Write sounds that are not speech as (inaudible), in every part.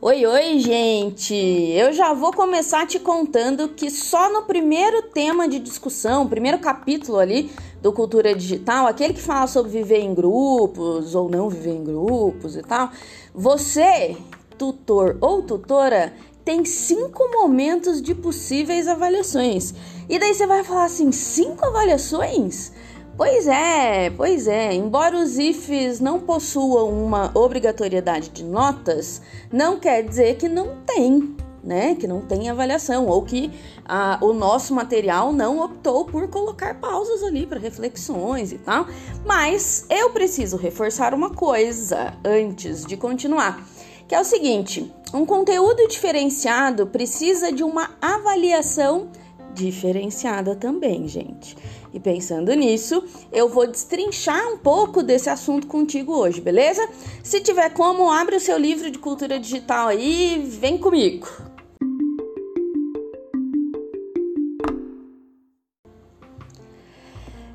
Oi, oi, gente! Eu já vou começar te contando que só no primeiro tema de discussão, primeiro capítulo ali do Cultura Digital, aquele que fala sobre viver em grupos ou não viver em grupos e tal, você, tutor ou tutora, tem cinco momentos de possíveis avaliações. E daí você vai falar assim: cinco avaliações? Pois é, pois é. Embora os IFs não possuam uma obrigatoriedade de notas, não quer dizer que não tem, né? Que não tem avaliação ou que a, o nosso material não optou por colocar pausas ali para reflexões e tal. Mas eu preciso reforçar uma coisa antes de continuar, que é o seguinte: um conteúdo diferenciado precisa de uma avaliação diferenciada também, gente. E pensando nisso, eu vou destrinchar um pouco desse assunto contigo hoje, beleza? Se tiver como, abre o seu livro de cultura digital aí vem comigo.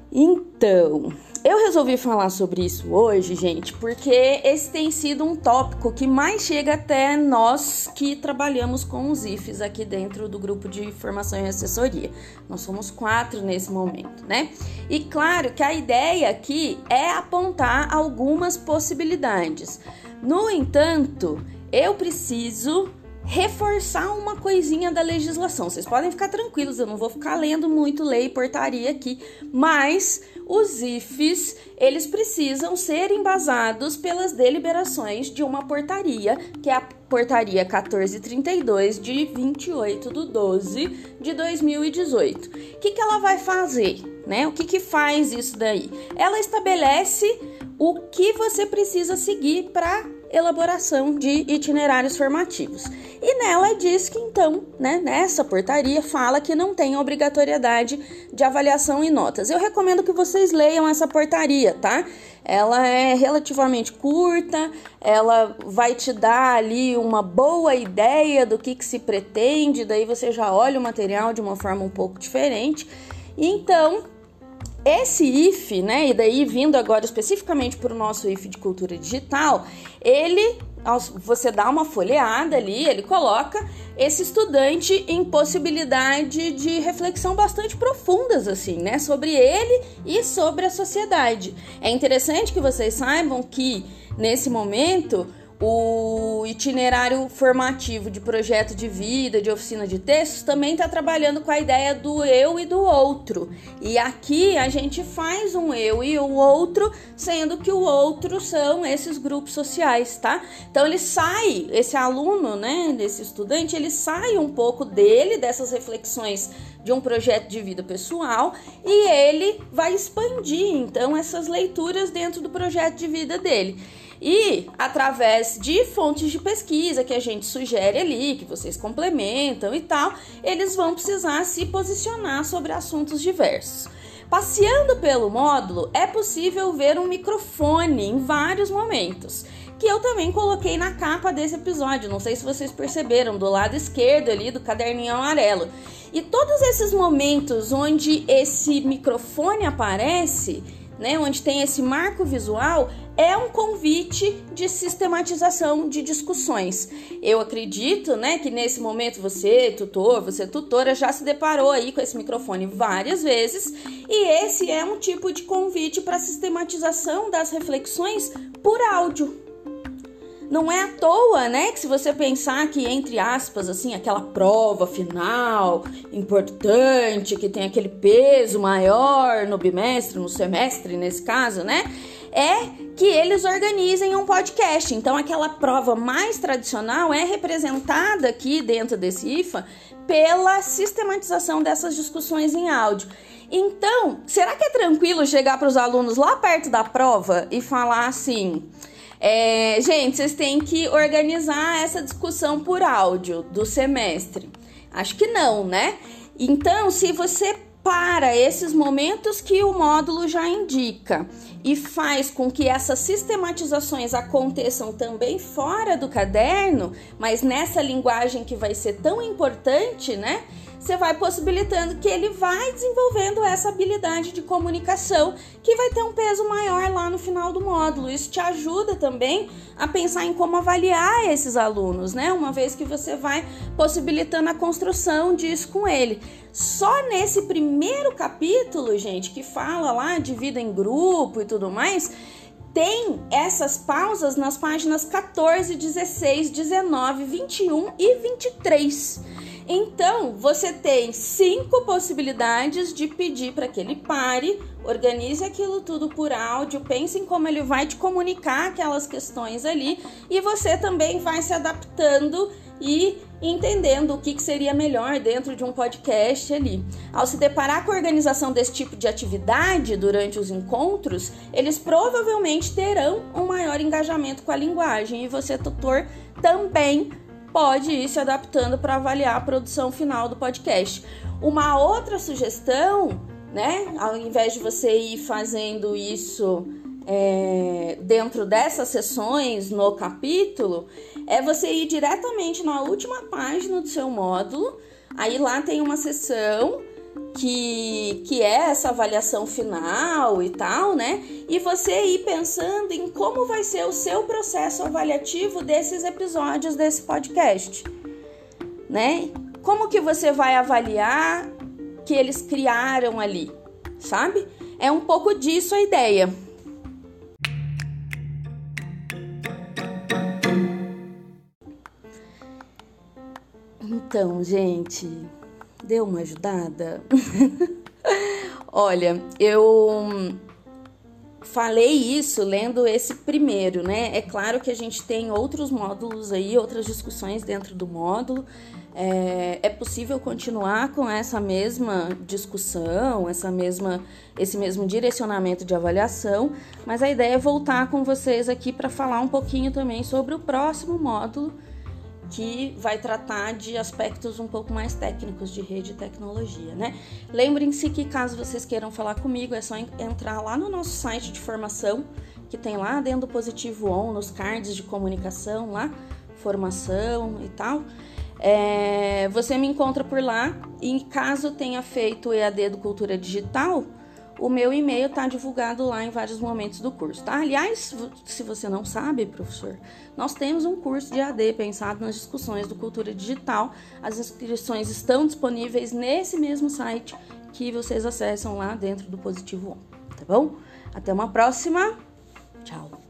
Então, eu resolvi falar sobre isso hoje, gente, porque esse tem sido um tópico que mais chega até nós que trabalhamos com os IFs aqui dentro do grupo de formação e assessoria. Nós somos quatro nesse momento, né? E claro que a ideia aqui é apontar algumas possibilidades. No entanto, eu preciso reforçar uma coisinha da legislação. Vocês podem ficar tranquilos, eu não vou ficar lendo muito lei e portaria aqui, mas os IFs, eles precisam ser embasados pelas deliberações de uma portaria, que é a portaria 1432 de 28 de 12 de 2018. O que, que ela vai fazer? Né? O que, que faz isso daí? Ela estabelece o que você precisa seguir para elaboração de itinerários formativos. E nela diz que então, né, nessa portaria fala que não tem obrigatoriedade de avaliação e notas. Eu recomendo que vocês leiam essa portaria, tá? Ela é relativamente curta, ela vai te dar ali uma boa ideia do que, que se pretende, daí você já olha o material de uma forma um pouco diferente. Então, esse IF, né, e daí vindo agora especificamente para o nosso IF de cultura digital, ele, você dá uma folheada ali, ele coloca esse estudante em possibilidade de reflexão bastante profundas, assim, né, sobre ele e sobre a sociedade. É interessante que vocês saibam que nesse momento o itinerário formativo de projeto de vida, de oficina de textos, também está trabalhando com a ideia do eu e do outro. E aqui a gente faz um eu e o outro, sendo que o outro são esses grupos sociais, tá? Então ele sai, esse aluno, né, desse estudante, ele sai um pouco dele, dessas reflexões de um projeto de vida pessoal, e ele vai expandir então essas leituras dentro do projeto de vida dele. E através de fontes de pesquisa que a gente sugere ali, que vocês complementam e tal, eles vão precisar se posicionar sobre assuntos diversos. Passeando pelo módulo, é possível ver um microfone em vários momentos, que eu também coloquei na capa desse episódio. Não sei se vocês perceberam, do lado esquerdo ali do caderninho amarelo. E todos esses momentos onde esse microfone aparece, né, onde tem esse marco visual, é um convite de sistematização de discussões. Eu acredito, né, que nesse momento você, tutor, você tutora, já se deparou aí com esse microfone várias vezes, e esse é um tipo de convite para sistematização das reflexões por áudio. Não é à toa, né, que se você pensar que entre aspas assim, aquela prova final importante, que tem aquele peso maior no bimestre, no semestre nesse caso, né? É que eles organizem um podcast. Então, aquela prova mais tradicional é representada aqui dentro desse IFA pela sistematização dessas discussões em áudio. Então, será que é tranquilo chegar para os alunos lá perto da prova e falar assim: é, gente, vocês têm que organizar essa discussão por áudio do semestre. Acho que não, né? Então, se você para esses momentos que o módulo já indica e faz com que essas sistematizações aconteçam também fora do caderno, mas nessa linguagem que vai ser tão importante, né? Você vai possibilitando que ele vai desenvolvendo essa habilidade de comunicação que vai ter um peso maior lá no final do módulo. Isso te ajuda também a pensar em como avaliar esses alunos, né? Uma vez que você vai possibilitando a construção disso com ele. Só nesse primeiro capítulo, gente, que fala lá de vida em grupo e tudo mais, tem essas pausas nas páginas 14, 16, 19, 21 e 23. Então, você tem cinco possibilidades de pedir para que ele pare, organize aquilo tudo por áudio, pense em como ele vai te comunicar aquelas questões ali e você também vai se adaptando e entendendo o que, que seria melhor dentro de um podcast ali. Ao se deparar com a organização desse tipo de atividade durante os encontros, eles provavelmente terão um maior engajamento com a linguagem e você, tutor, também pode ir se adaptando para avaliar a produção final do podcast. Uma outra sugestão, né, ao invés de você ir fazendo isso é, dentro dessas sessões no capítulo, é você ir diretamente na última página do seu módulo. Aí lá tem uma sessão que, que é essa avaliação final e tal, né? E você ir pensando em como vai ser o seu processo avaliativo desses episódios desse podcast, né? Como que você vai avaliar que eles criaram ali, sabe? É um pouco disso a ideia. Então, gente, deu uma ajudada? (laughs) Olha, eu falei isso lendo esse primeiro, né? É claro que a gente tem outros módulos aí, outras discussões dentro do módulo. É, é, possível continuar com essa mesma discussão, essa mesma, esse mesmo direcionamento de avaliação, mas a ideia é voltar com vocês aqui para falar um pouquinho também sobre o próximo módulo que vai tratar de aspectos um pouco mais técnicos de rede e tecnologia, né? Lembrem-se que caso vocês queiram falar comigo, é só entrar lá no nosso site de formação, que tem lá dentro do Positivo On, nos cards de comunicação lá, formação e tal. É, você me encontra por lá e caso tenha feito EAD do Cultura Digital, o meu e-mail está divulgado lá em vários momentos do curso, tá? Aliás, se você não sabe, professor, nós temos um curso de AD pensado nas discussões do Cultura Digital. As inscrições estão disponíveis nesse mesmo site que vocês acessam lá dentro do Positivo On, tá bom? Até uma próxima. Tchau.